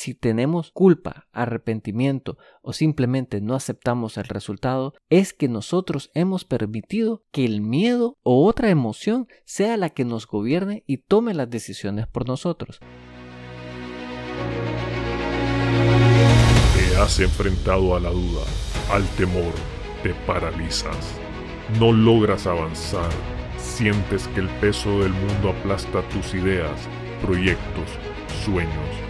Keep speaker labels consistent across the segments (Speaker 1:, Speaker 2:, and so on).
Speaker 1: si tenemos culpa, arrepentimiento o simplemente no aceptamos el resultado, es que nosotros hemos permitido que el miedo o otra emoción sea la que nos gobierne y tome las decisiones por nosotros.
Speaker 2: Te has enfrentado a la duda, al temor, te paralizas, no logras avanzar, sientes que el peso del mundo aplasta tus ideas, proyectos, sueños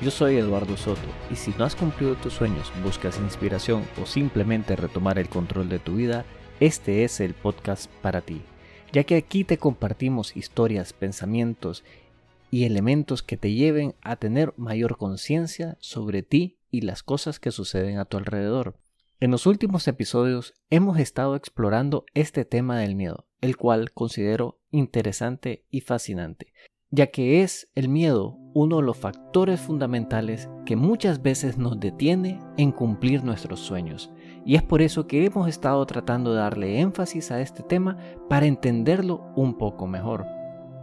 Speaker 1: yo soy Eduardo Soto y si no has cumplido tus sueños, buscas inspiración o simplemente retomar el control de tu vida, este es el podcast para ti, ya que aquí te compartimos historias, pensamientos y elementos que te lleven a tener mayor conciencia sobre ti y las cosas que suceden a tu alrededor. En los últimos episodios hemos estado explorando este tema del miedo, el cual considero interesante y fascinante, ya que es el miedo uno de los factores fundamentales que muchas veces nos detiene en cumplir nuestros sueños. Y es por eso que hemos estado tratando de darle énfasis a este tema para entenderlo un poco mejor.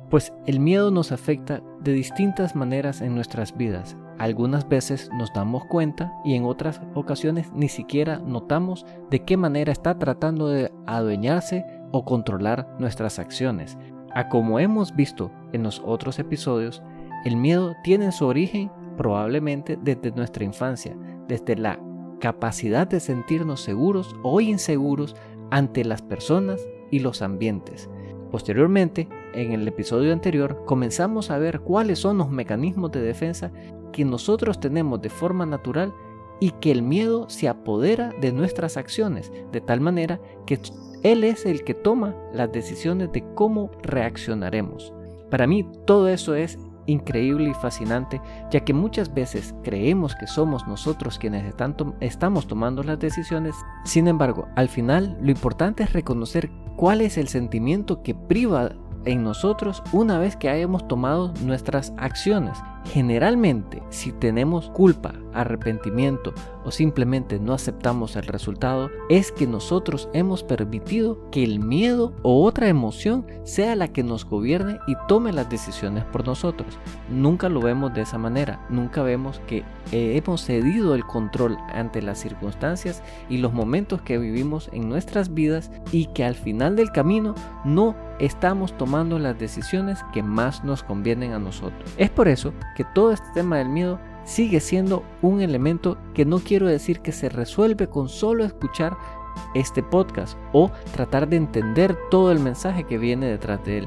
Speaker 1: Pues el miedo nos afecta de distintas maneras en nuestras vidas. Algunas veces nos damos cuenta y en otras ocasiones ni siquiera notamos de qué manera está tratando de adueñarse o controlar nuestras acciones. A como hemos visto en los otros episodios, el miedo tiene su origen probablemente desde nuestra infancia, desde la capacidad de sentirnos seguros o inseguros ante las personas y los ambientes. Posteriormente, en el episodio anterior, comenzamos a ver cuáles son los mecanismos de defensa que nosotros tenemos de forma natural y que el miedo se apodera de nuestras acciones, de tal manera que él es el que toma las decisiones de cómo reaccionaremos. Para mí todo eso es increíble y fascinante, ya que muchas veces creemos que somos nosotros quienes estamos tomando las decisiones. Sin embargo, al final lo importante es reconocer cuál es el sentimiento que priva en nosotros una vez que hayamos tomado nuestras acciones. Generalmente, si tenemos culpa, arrepentimiento o simplemente no aceptamos el resultado, es que nosotros hemos permitido que el miedo o otra emoción sea la que nos gobierne y tome las decisiones por nosotros. Nunca lo vemos de esa manera, nunca vemos que hemos cedido el control ante las circunstancias y los momentos que vivimos en nuestras vidas y que al final del camino no estamos tomando las decisiones que más nos convienen a nosotros. Es por eso que todo este tema del miedo sigue siendo un elemento que no quiero decir que se resuelve con solo escuchar este podcast o tratar de entender todo el mensaje que viene detrás de él.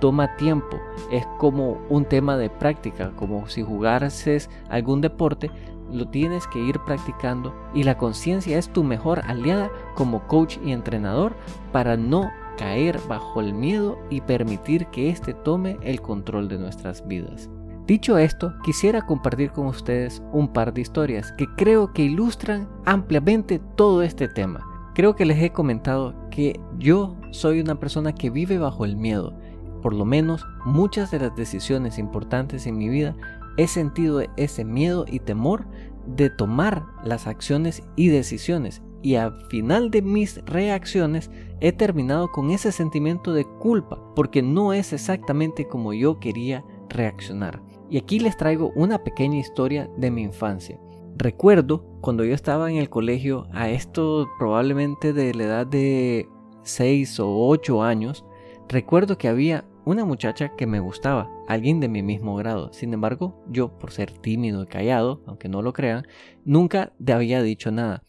Speaker 1: Toma tiempo, es como un tema de práctica, como si jugases algún deporte, lo tienes que ir practicando y la conciencia es tu mejor aliada como coach y entrenador para no caer bajo el miedo y permitir que éste tome el control de nuestras vidas. Dicho esto, quisiera compartir con ustedes un par de historias que creo que ilustran ampliamente todo este tema. Creo que les he comentado que yo soy una persona que vive bajo el miedo. Por lo menos muchas de las decisiones importantes en mi vida he sentido ese miedo y temor de tomar las acciones y decisiones y al final de mis reacciones he terminado con ese sentimiento de culpa porque no es exactamente como yo quería reaccionar. Y aquí les traigo una pequeña historia de mi infancia. Recuerdo cuando yo estaba en el colegio, a esto probablemente de la edad de 6 o 8 años, recuerdo que había una muchacha que me gustaba, alguien de mi mismo grado. Sin embargo, yo por ser tímido y callado, aunque no lo crean, nunca le había dicho nada.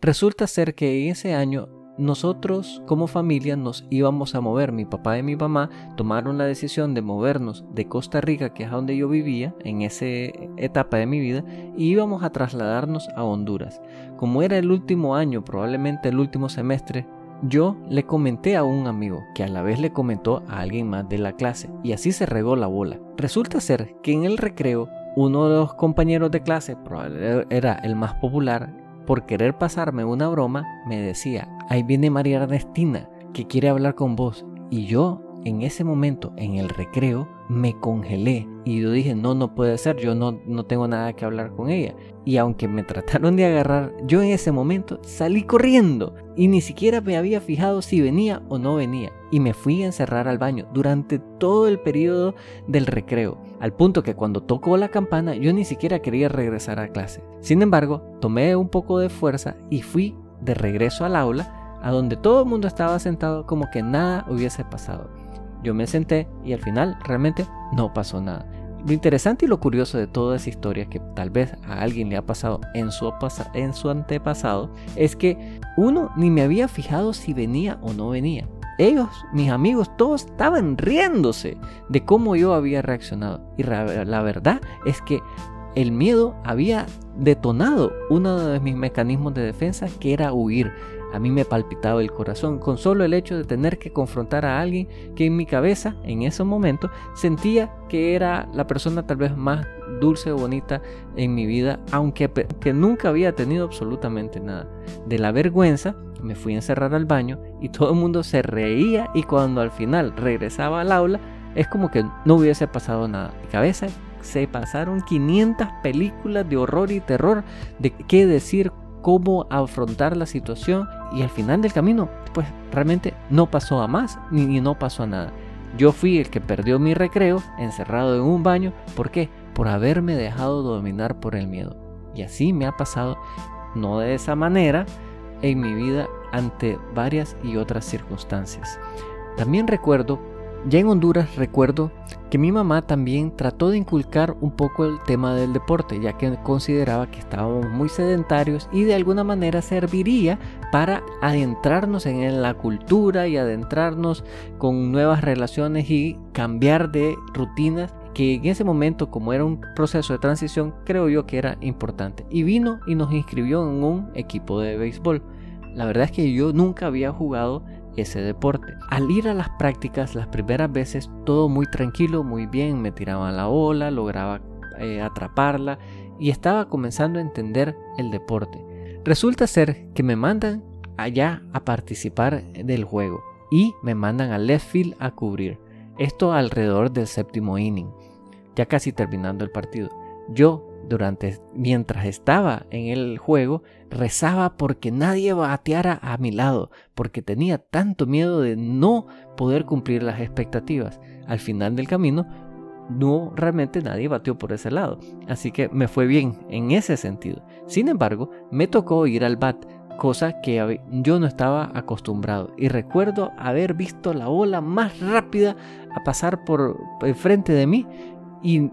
Speaker 1: Resulta ser que ese año nosotros como familia nos íbamos a mover. Mi papá y mi mamá tomaron la decisión de movernos de Costa Rica, que es donde yo vivía en esa etapa de mi vida, y íbamos a trasladarnos a Honduras. Como era el último año, probablemente el último semestre, yo le comenté a un amigo, que a la vez le comentó a alguien más de la clase, y así se regó la bola. Resulta ser que en el recreo, uno de los compañeros de clase, probablemente era el más popular, por querer pasarme una broma, me decía, ahí viene María Ernestina, que quiere hablar con vos. Y yo, en ese momento, en el recreo, me congelé y yo dije, no, no puede ser, yo no, no tengo nada que hablar con ella. Y aunque me trataron de agarrar, yo en ese momento salí corriendo y ni siquiera me había fijado si venía o no venía. Y me fui a encerrar al baño durante todo el periodo del recreo, al punto que cuando tocó la campana yo ni siquiera quería regresar a clase. Sin embargo, tomé un poco de fuerza y fui de regreso al aula, a donde todo el mundo estaba sentado como que nada hubiese pasado. Yo me senté y al final realmente no pasó nada. Lo interesante y lo curioso de toda esa historia que tal vez a alguien le ha pasado en su, en su antepasado es que uno ni me había fijado si venía o no venía. Ellos, mis amigos, todos estaban riéndose de cómo yo había reaccionado. Y la verdad es que el miedo había detonado uno de mis mecanismos de defensa que era huir. A mí me palpitaba el corazón con solo el hecho de tener que confrontar a alguien que en mi cabeza, en ese momento, sentía que era la persona tal vez más dulce o bonita en mi vida, aunque que nunca había tenido absolutamente nada. De la vergüenza me fui a encerrar al baño y todo el mundo se reía y cuando al final regresaba al aula es como que no hubiese pasado nada. Mi cabeza se pasaron 500 películas de horror y terror de qué decir, cómo afrontar la situación y al final del camino pues realmente no pasó a más ni, no pasó a nada. Yo fui el que perdió mi recreo encerrado en un baño. ¿Por qué? Por haberme dejado dominar por el miedo. Y así me ha pasado, no de esa manera, en mi vida ante varias y otras circunstancias. También recuerdo ya en Honduras recuerdo que mi mamá también trató de inculcar un poco el tema del deporte, ya que consideraba que estábamos muy sedentarios y de alguna manera serviría para adentrarnos en la cultura y adentrarnos con nuevas relaciones y cambiar de rutinas que en ese momento, como era un proceso de transición, creo yo que era importante. Y vino y nos inscribió en un equipo de béisbol. La verdad es que yo nunca había jugado ese deporte. Al ir a las prácticas las primeras veces todo muy tranquilo, muy bien, me tiraba la ola, lograba eh, atraparla y estaba comenzando a entender el deporte. Resulta ser que me mandan allá a participar del juego y me mandan a left field a cubrir. Esto alrededor del séptimo inning, ya casi terminando el partido. Yo durante mientras estaba en el juego rezaba porque nadie bateara a mi lado, porque tenía tanto miedo de no poder cumplir las expectativas. Al final del camino no realmente nadie bateó por ese lado, así que me fue bien en ese sentido. Sin embargo, me tocó ir al bat, cosa que yo no estaba acostumbrado y recuerdo haber visto la bola más rápida a pasar por frente de mí y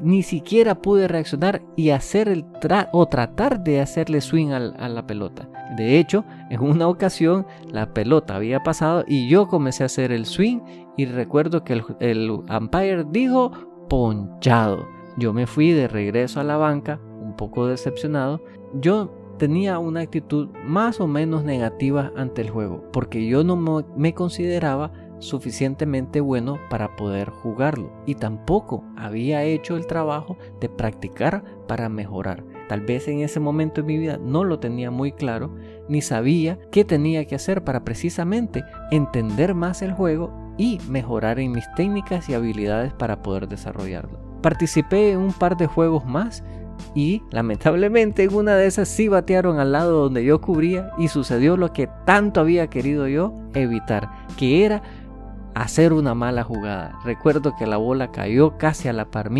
Speaker 1: ni siquiera pude reaccionar y hacer el o tratar de hacerle swing a la pelota. De hecho, en una ocasión la pelota había pasado y yo comencé a hacer el swing y recuerdo que el umpire dijo ponchado. Yo me fui de regreso a la banca, un poco decepcionado. Yo tenía una actitud más o menos negativa ante el juego, porque yo no me consideraba suficientemente bueno para poder jugarlo y tampoco había hecho el trabajo de practicar para mejorar. Tal vez en ese momento de mi vida no lo tenía muy claro ni sabía qué tenía que hacer para precisamente entender más el juego y mejorar en mis técnicas y habilidades para poder desarrollarlo. Participé en un par de juegos más y lamentablemente en una de esas sí batearon al lado donde yo cubría y sucedió lo que tanto había querido yo evitar, que era hacer una mala jugada. Recuerdo que la bola cayó casi a la par.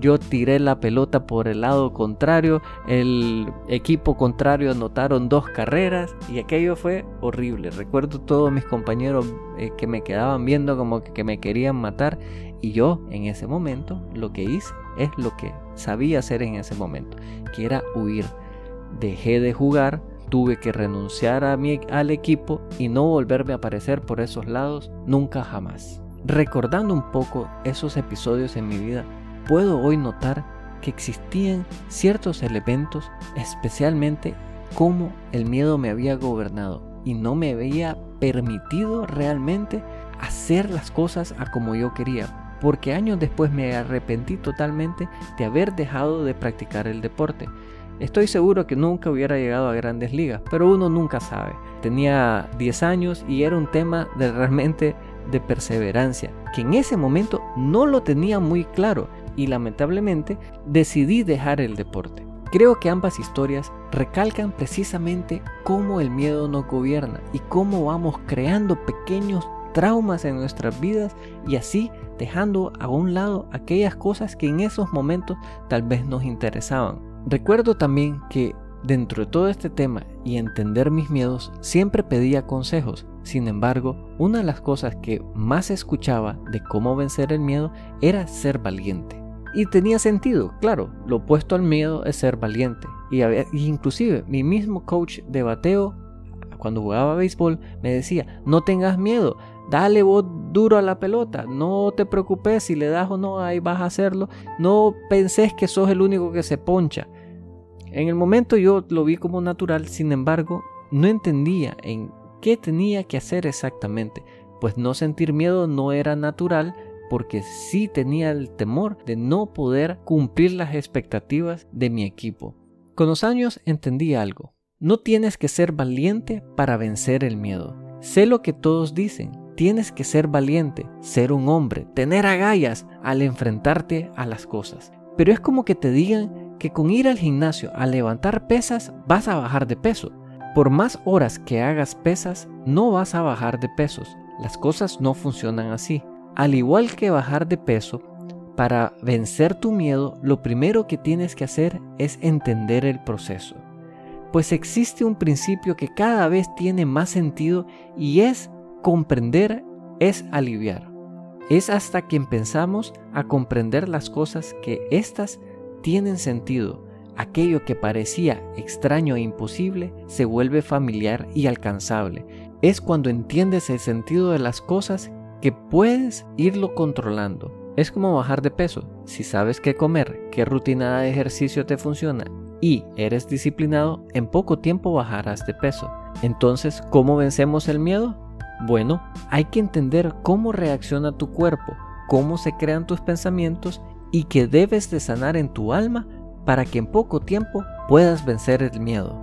Speaker 1: Yo tiré la pelota por el lado contrario. El equipo contrario anotaron dos carreras y aquello fue horrible. Recuerdo todos mis compañeros eh, que me quedaban viendo como que me querían matar. Y yo en ese momento lo que hice es lo que sabía hacer en ese momento, que era huir. Dejé de jugar Tuve que renunciar a mi, al equipo y no volverme a aparecer por esos lados nunca jamás. Recordando un poco esos episodios en mi vida, puedo hoy notar que existían ciertos elementos, especialmente cómo el miedo me había gobernado y no me había permitido realmente hacer las cosas a como yo quería, porque años después me arrepentí totalmente de haber dejado de practicar el deporte. Estoy seguro que nunca hubiera llegado a grandes ligas, pero uno nunca sabe. Tenía 10 años y era un tema de realmente de perseverancia, que en ese momento no lo tenía muy claro y lamentablemente decidí dejar el deporte. Creo que ambas historias recalcan precisamente cómo el miedo nos gobierna y cómo vamos creando pequeños traumas en nuestras vidas y así dejando a un lado aquellas cosas que en esos momentos tal vez nos interesaban. Recuerdo también que dentro de todo este tema y entender mis miedos siempre pedía consejos. Sin embargo, una de las cosas que más escuchaba de cómo vencer el miedo era ser valiente. Y tenía sentido, claro, lo opuesto al miedo es ser valiente. Y, inclusive mi mismo coach de bateo, cuando jugaba béisbol, me decía, no tengas miedo, dale vos duro a la pelota, no te preocupes si le das o no, ahí vas a hacerlo, no penses que sos el único que se poncha. En el momento yo lo vi como natural, sin embargo, no entendía en qué tenía que hacer exactamente, pues no sentir miedo no era natural, porque sí tenía el temor de no poder cumplir las expectativas de mi equipo. Con los años entendí algo. No tienes que ser valiente para vencer el miedo. Sé lo que todos dicen. Tienes que ser valiente, ser un hombre, tener agallas al enfrentarte a las cosas. Pero es como que te digan que con ir al gimnasio a levantar pesas vas a bajar de peso. Por más horas que hagas pesas, no vas a bajar de pesos. Las cosas no funcionan así. Al igual que bajar de peso, para vencer tu miedo, lo primero que tienes que hacer es entender el proceso. Pues existe un principio que cada vez tiene más sentido y es comprender es aliviar. Es hasta que empezamos a comprender las cosas que éstas tienen sentido. Aquello que parecía extraño e imposible se vuelve familiar y alcanzable. Es cuando entiendes el sentido de las cosas que puedes irlo controlando. Es como bajar de peso. Si sabes qué comer, qué rutina de ejercicio te funciona y eres disciplinado, en poco tiempo bajarás de peso. Entonces, ¿cómo vencemos el miedo? Bueno, hay que entender cómo reacciona tu cuerpo, cómo se crean tus pensamientos y que debes de sanar en tu alma para que en poco tiempo puedas vencer el miedo.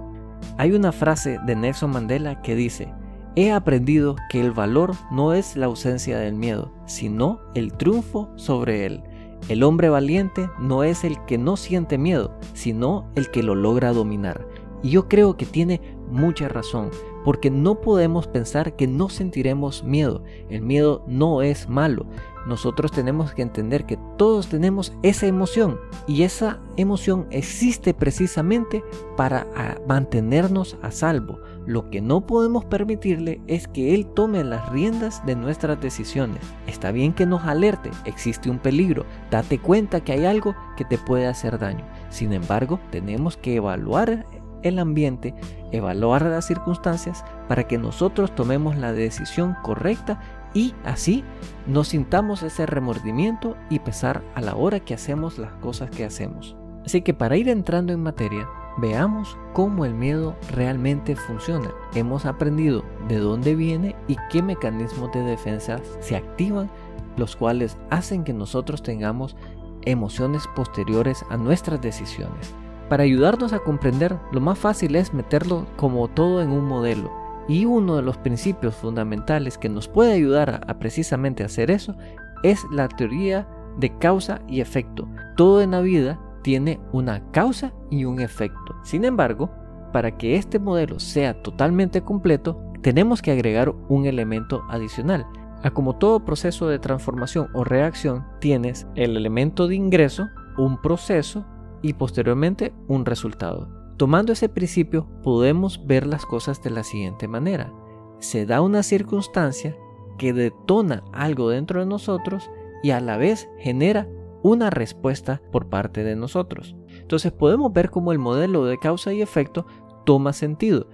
Speaker 1: Hay una frase de Nelson Mandela que dice, He aprendido que el valor no es la ausencia del miedo, sino el triunfo sobre él. El hombre valiente no es el que no siente miedo, sino el que lo logra dominar. Y yo creo que tiene mucha razón, porque no podemos pensar que no sentiremos miedo. El miedo no es malo. Nosotros tenemos que entender que todos tenemos esa emoción y esa emoción existe precisamente para ah, mantenernos a salvo. Lo que no podemos permitirle es que Él tome las riendas de nuestras decisiones. Está bien que nos alerte, existe un peligro, date cuenta que hay algo que te puede hacer daño. Sin embargo, tenemos que evaluar el ambiente, evaluar las circunstancias para que nosotros tomemos la decisión correcta y así nos sintamos ese remordimiento y pesar a la hora que hacemos las cosas que hacemos. Así que para ir entrando en materia, veamos cómo el miedo realmente funciona. Hemos aprendido de dónde viene y qué mecanismos de defensa se activan, los cuales hacen que nosotros tengamos emociones posteriores a nuestras decisiones. Para ayudarnos a comprender, lo más fácil es meterlo como todo en un modelo. Y uno de los principios fundamentales que nos puede ayudar a, precisamente hacer eso es la teoría de causa y efecto. Todo en la vida tiene una causa y un efecto. Sin embargo, para que este modelo sea totalmente completo, tenemos que agregar un elemento adicional. A como todo proceso de transformación o reacción, tienes el elemento de ingreso, un proceso y posteriormente un resultado. Tomando ese principio podemos ver las cosas de la siguiente manera. Se da una circunstancia que detona algo dentro de nosotros y a la vez genera una respuesta por parte de nosotros. Entonces podemos ver cómo el modelo de causa y efecto toma sentido.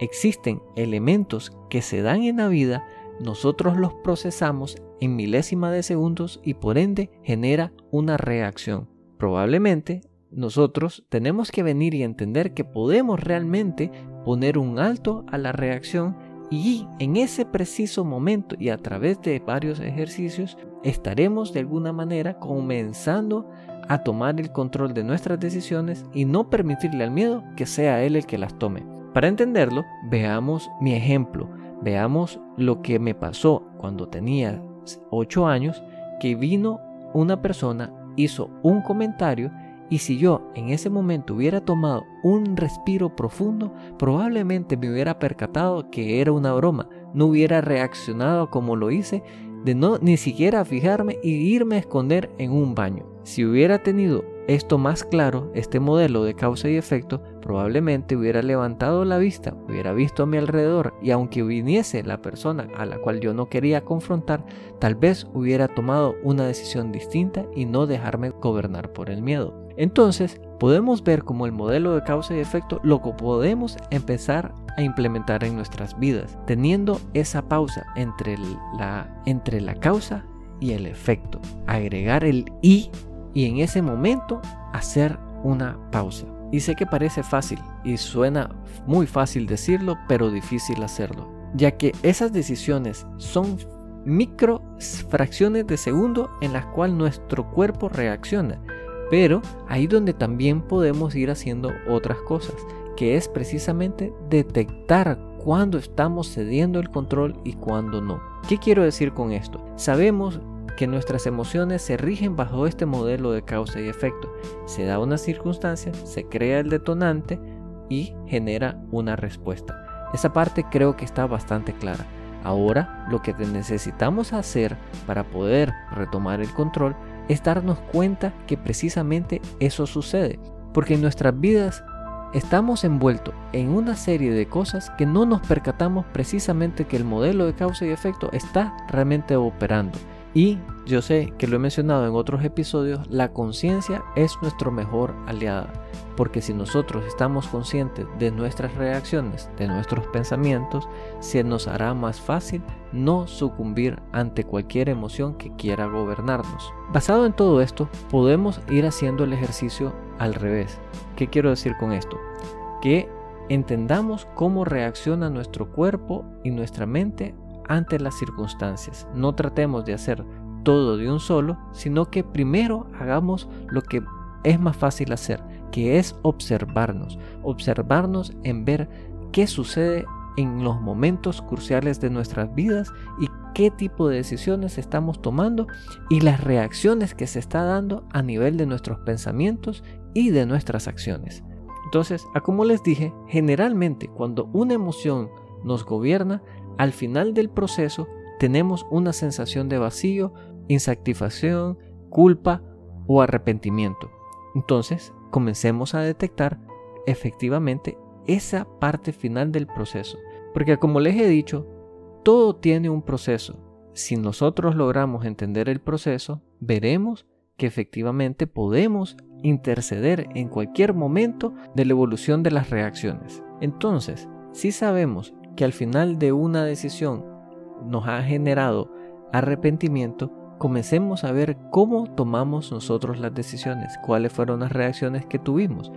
Speaker 1: Existen elementos que se dan en la vida, nosotros los procesamos en milésima de segundos y por ende genera una reacción. Probablemente nosotros tenemos que venir y entender que podemos realmente poner un alto a la reacción y en ese preciso momento y a través de varios ejercicios estaremos de alguna manera comenzando a tomar el control de nuestras decisiones y no permitirle al miedo que sea él el que las tome. Para entenderlo, veamos mi ejemplo, veamos lo que me pasó cuando tenía 8 años, que vino una persona, hizo un comentario y si yo en ese momento hubiera tomado un respiro profundo, probablemente me hubiera percatado que era una broma, no hubiera reaccionado como lo hice, de no ni siquiera fijarme y irme a esconder en un baño. Si hubiera tenido esto más claro, este modelo de causa y efecto, probablemente hubiera levantado la vista, hubiera visto a mi alrededor y aunque viniese la persona a la cual yo no quería confrontar, tal vez hubiera tomado una decisión distinta y no dejarme gobernar por el miedo. Entonces, podemos ver como el modelo de causa y efecto lo podemos empezar a implementar en nuestras vidas, teniendo esa pausa entre la, entre la causa y el efecto. Agregar el y y en ese momento hacer una pausa. Y sé que parece fácil y suena muy fácil decirlo, pero difícil hacerlo, ya que esas decisiones son micro fracciones de segundo en las cuales nuestro cuerpo reacciona. Pero ahí donde también podemos ir haciendo otras cosas, que es precisamente detectar cuando estamos cediendo el control y cuando no. ¿Qué quiero decir con esto? Sabemos que nuestras emociones se rigen bajo este modelo de causa y efecto. Se da una circunstancia, se crea el detonante y genera una respuesta. Esa parte creo que está bastante clara. Ahora lo que necesitamos hacer para poder retomar el control es darnos cuenta que precisamente eso sucede. Porque en nuestras vidas estamos envueltos en una serie de cosas que no nos percatamos precisamente que el modelo de causa y efecto está realmente operando. Y yo sé que lo he mencionado en otros episodios, la conciencia es nuestro mejor aliada, porque si nosotros estamos conscientes de nuestras reacciones, de nuestros pensamientos, se nos hará más fácil no sucumbir ante cualquier emoción que quiera gobernarnos. Basado en todo esto, podemos ir haciendo el ejercicio al revés. ¿Qué quiero decir con esto? Que entendamos cómo reacciona nuestro cuerpo y nuestra mente ante las circunstancias. No tratemos de hacer todo de un solo, sino que primero hagamos lo que es más fácil hacer, que es observarnos, observarnos en ver qué sucede en los momentos cruciales de nuestras vidas y qué tipo de decisiones estamos tomando y las reacciones que se está dando a nivel de nuestros pensamientos y de nuestras acciones. Entonces, como les dije, generalmente cuando una emoción nos gobierna, al final del proceso tenemos una sensación de vacío, insatisfacción, culpa o arrepentimiento. Entonces, comencemos a detectar efectivamente esa parte final del proceso. Porque como les he dicho, todo tiene un proceso. Si nosotros logramos entender el proceso, veremos que efectivamente podemos interceder en cualquier momento de la evolución de las reacciones. Entonces, si sabemos que al final de una decisión nos ha generado arrepentimiento, comencemos a ver cómo tomamos nosotros las decisiones, cuáles fueron las reacciones que tuvimos.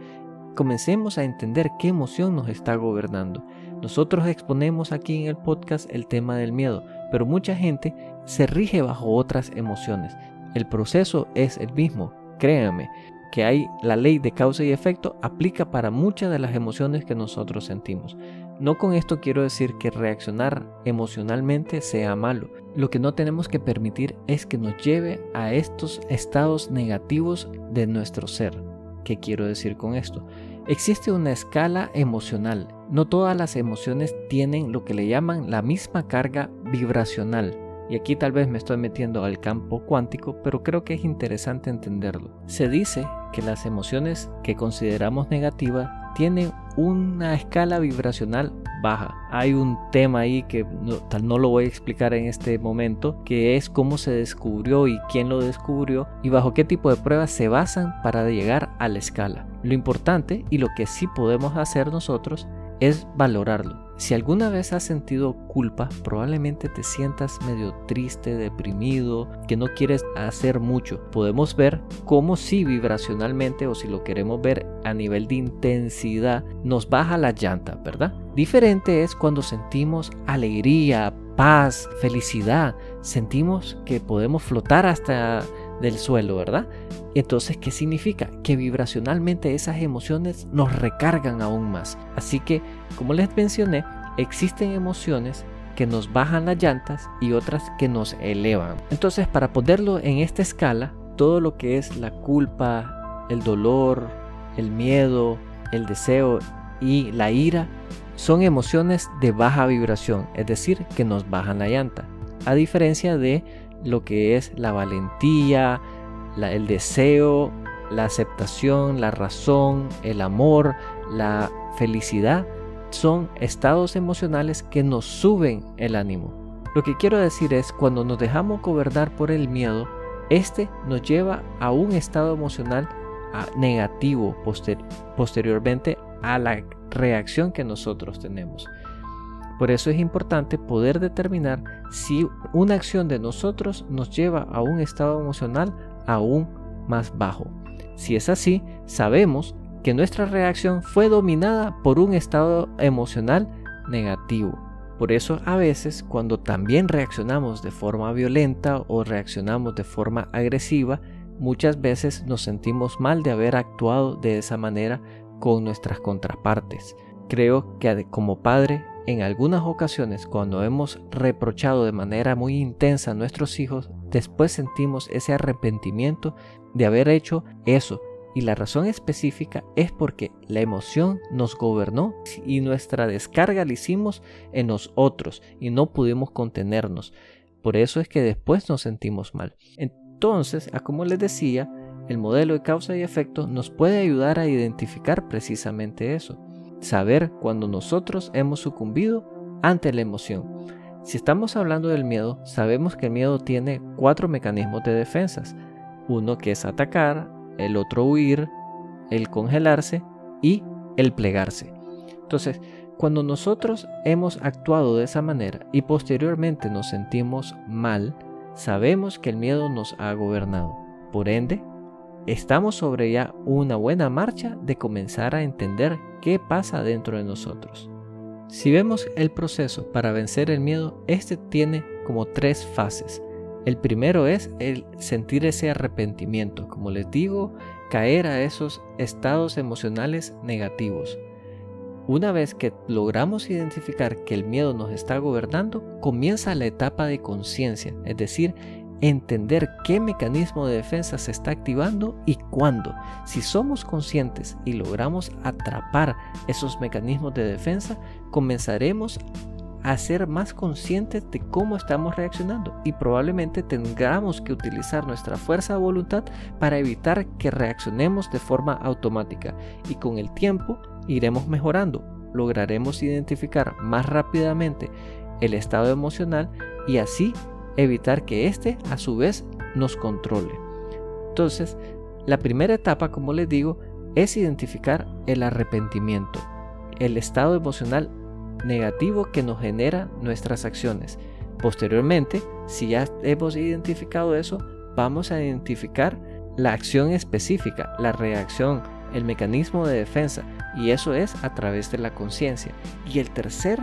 Speaker 1: Comencemos a entender qué emoción nos está gobernando. Nosotros exponemos aquí en el podcast el tema del miedo, pero mucha gente se rige bajo otras emociones. El proceso es el mismo, créanme, que hay la ley de causa y efecto aplica para muchas de las emociones que nosotros sentimos. No con esto quiero decir que reaccionar emocionalmente sea malo. Lo que no tenemos que permitir es que nos lleve a estos estados negativos de nuestro ser. ¿Qué quiero decir con esto? Existe una escala emocional. No todas las emociones tienen lo que le llaman la misma carga vibracional. Y aquí tal vez me estoy metiendo al campo cuántico, pero creo que es interesante entenderlo. Se dice que las emociones que consideramos negativas tiene una escala vibracional baja. Hay un tema ahí que no, tal no lo voy a explicar en este momento, que es cómo se descubrió y quién lo descubrió y bajo qué tipo de pruebas se basan para llegar a la escala. Lo importante y lo que sí podemos hacer nosotros es valorarlo si alguna vez has sentido culpa, probablemente te sientas medio triste, deprimido, que no quieres hacer mucho. Podemos ver cómo si vibracionalmente o si lo queremos ver a nivel de intensidad nos baja la llanta, ¿verdad? Diferente es cuando sentimos alegría, paz, felicidad. Sentimos que podemos flotar hasta del suelo, ¿verdad? Entonces, ¿qué significa? Que vibracionalmente esas emociones nos recargan aún más. Así que, como les mencioné, existen emociones que nos bajan las llantas y otras que nos elevan. Entonces, para ponerlo en esta escala, todo lo que es la culpa, el dolor, el miedo, el deseo y la ira son emociones de baja vibración, es decir, que nos bajan la llanta. A diferencia de lo que es la valentía, el deseo, la aceptación, la razón, el amor, la felicidad, son estados emocionales que nos suben el ánimo. Lo que quiero decir es, cuando nos dejamos gobernar por el miedo, este nos lleva a un estado emocional ah, negativo posteriormente a la reacción que nosotros tenemos. Por eso es importante poder determinar si una acción de nosotros nos lleva a un estado emocional aún más bajo. Si es así, sabemos que nuestra reacción fue dominada por un estado emocional negativo. Por eso a veces cuando también reaccionamos de forma violenta o reaccionamos de forma agresiva, muchas veces nos sentimos mal de haber actuado de esa manera con nuestras contrapartes. Creo que como padre en algunas ocasiones, cuando hemos reprochado de manera muy intensa a nuestros hijos, después sentimos ese arrepentimiento de haber hecho eso. Y la razón específica es porque la emoción nos gobernó y nuestra descarga la hicimos en nosotros y no pudimos contenernos. Por eso es que después nos sentimos mal. Entonces, como les decía, el modelo de causa y efecto nos puede ayudar a identificar precisamente eso saber cuando nosotros hemos sucumbido ante la emoción. Si estamos hablando del miedo, sabemos que el miedo tiene cuatro mecanismos de defensas. Uno que es atacar, el otro huir, el congelarse y el plegarse. Entonces, cuando nosotros hemos actuado de esa manera y posteriormente nos sentimos mal, sabemos que el miedo nos ha gobernado. Por ende, estamos sobre ya una buena marcha de comenzar a entender qué pasa dentro de nosotros. Si vemos el proceso para vencer el miedo, este tiene como tres fases. El primero es el sentir ese arrepentimiento, como les digo, caer a esos estados emocionales negativos. Una vez que logramos identificar que el miedo nos está gobernando, comienza la etapa de conciencia, es decir, entender qué mecanismo de defensa se está activando y cuándo. Si somos conscientes y logramos atrapar esos mecanismos de defensa, comenzaremos a ser más conscientes de cómo estamos reaccionando y probablemente tengamos que utilizar nuestra fuerza de voluntad para evitar que reaccionemos de forma automática y con el tiempo iremos mejorando, lograremos identificar más rápidamente el estado emocional y así evitar que éste a su vez nos controle. Entonces, la primera etapa, como les digo, es identificar el arrepentimiento, el estado emocional negativo que nos genera nuestras acciones. Posteriormente, si ya hemos identificado eso, vamos a identificar la acción específica, la reacción, el mecanismo de defensa, y eso es a través de la conciencia. Y el tercer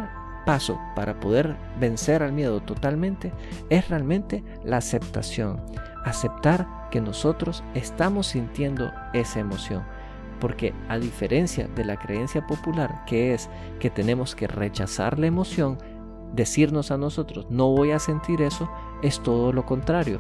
Speaker 1: paso para poder vencer al miedo totalmente es realmente la aceptación. Aceptar que nosotros estamos sintiendo esa emoción. Porque a diferencia de la creencia popular, que es que tenemos que rechazar la emoción, decirnos a nosotros, no voy a sentir eso, es todo lo contrario.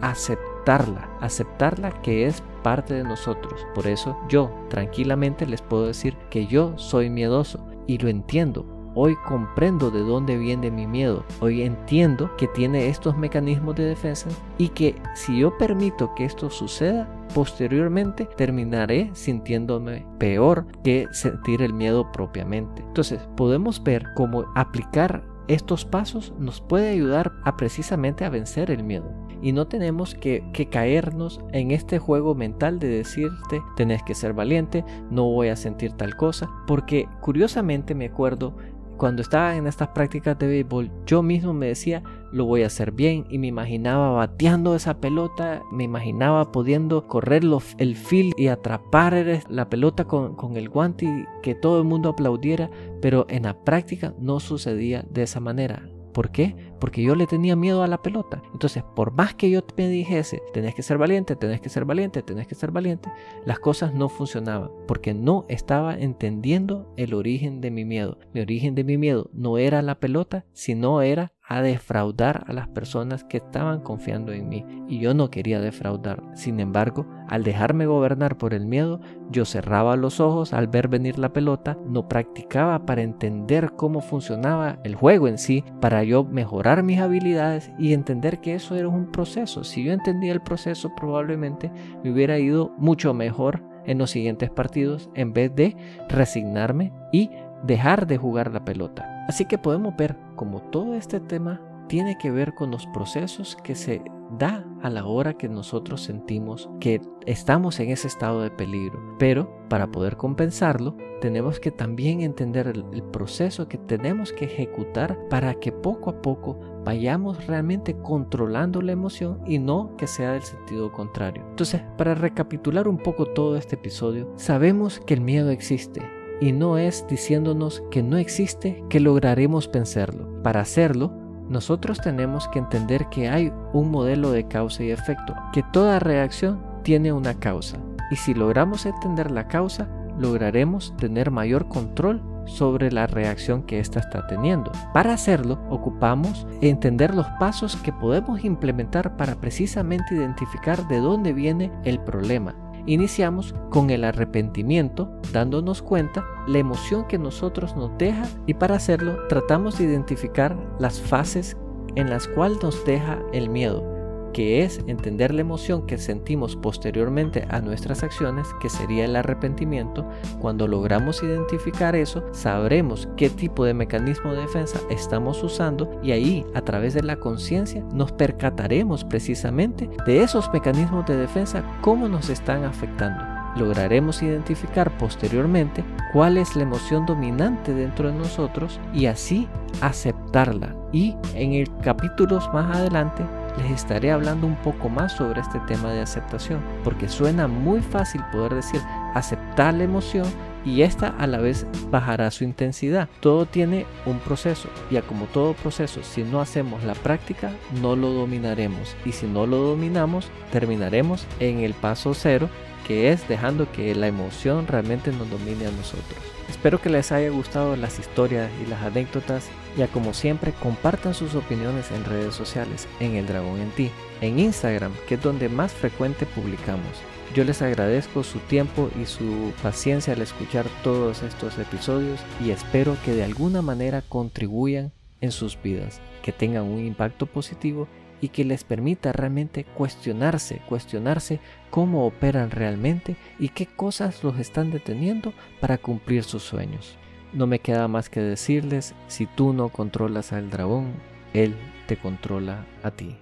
Speaker 1: Aceptarla, aceptarla que es parte de nosotros. Por eso yo tranquilamente les puedo decir que yo soy miedoso y lo entiendo Hoy comprendo de dónde viene mi miedo. Hoy entiendo que tiene estos mecanismos de defensa y que si yo permito que esto suceda, posteriormente terminaré sintiéndome peor que sentir el miedo propiamente. Entonces podemos ver cómo aplicar estos pasos nos puede ayudar a precisamente a vencer el miedo. Y no tenemos que, que, caernos en este juego mental de decirte, tenés que ser valiente, no voy a sentir tal cosa, porque curiosamente me acuerdo cuando estaba en estas prácticas de béisbol, yo mismo me decía, lo voy a hacer bien y me imaginaba bateando esa pelota, me imaginaba pudiendo correr el field y atrapar la pelota con, con el guante y que todo el mundo aplaudiera, pero en la práctica no sucedía de esa manera. ¿Por qué? Porque yo le tenía miedo a la pelota. Entonces, por más que yo me dijese, tenés que ser valiente, tenés que ser valiente, tenés que ser valiente, las cosas no funcionaban, porque no estaba entendiendo el origen de mi miedo. Mi origen de mi miedo no era la pelota, sino era a defraudar a las personas que estaban confiando en mí y yo no quería defraudar. Sin embargo, al dejarme gobernar por el miedo, yo cerraba los ojos al ver venir la pelota, no practicaba para entender cómo funcionaba el juego en sí, para yo mejorar mis habilidades y entender que eso era un proceso. Si yo entendía el proceso, probablemente me hubiera ido mucho mejor en los siguientes partidos en vez de resignarme y dejar de jugar la pelota. Así que podemos ver como todo este tema tiene que ver con los procesos que se da a la hora que nosotros sentimos que estamos en ese estado de peligro. Pero para poder compensarlo, tenemos que también entender el, proceso que tenemos que ejecutar para que poco a poco vayamos realmente controlando la emoción y no que sea del sentido contrario. Entonces, para recapitular un poco todo este episodio, sabemos que el miedo existe, y no es diciéndonos que no existe que lograremos vencerlo. Para hacerlo, nosotros tenemos que entender que hay un modelo de causa y efecto, que toda reacción tiene una causa. Y si logramos entender la causa, lograremos tener mayor control sobre la reacción que ésta está teniendo. Para hacerlo, ocupamos entender los pasos que podemos implementar para precisamente identificar de dónde viene el problema Iniciamos con el arrepentimiento, dándonos cuenta la emoción que nosotros nos deja y para hacerlo tratamos de identificar las fases en las cuales nos deja el miedo que es entender la emoción que sentimos posteriormente a nuestras acciones, que sería el arrepentimiento. Cuando logramos identificar eso, sabremos qué tipo de mecanismo de defensa estamos usando y ahí, a través de la conciencia, nos percataremos precisamente de esos mecanismos de defensa, cómo nos están afectando lograremos identificar posteriormente cuál es la emoción dominante dentro de nosotros y así aceptarla. Y en el capítulos más adelante les estaré hablando un poco más sobre este tema de aceptación, porque suena muy fácil poder decir aceptar la emoción y esta a la vez bajará su intensidad. Todo tiene un proceso y como todo proceso, si no hacemos la práctica, no lo dominaremos y si no lo dominamos, terminaremos en el paso cero, que es dejando que la emoción realmente nos domine a nosotros. Espero que les haya gustado las historias y las anécdotas. Ya como siempre, compartan sus opiniones en redes sociales, en El Dragón en Ti, en Instagram, que es donde más frecuente publicamos. Yo les agradezco su tiempo y su paciencia al escuchar todos estos episodios y espero que de alguna manera contribuyan en sus vidas, que tengan un impacto positivo y que les permita realmente cuestionarse, cuestionarse cómo operan realmente y qué cosas los están deteniendo para cumplir sus sueños. No me queda más que decirles, si tú no controlas al dragón, él te controla a ti.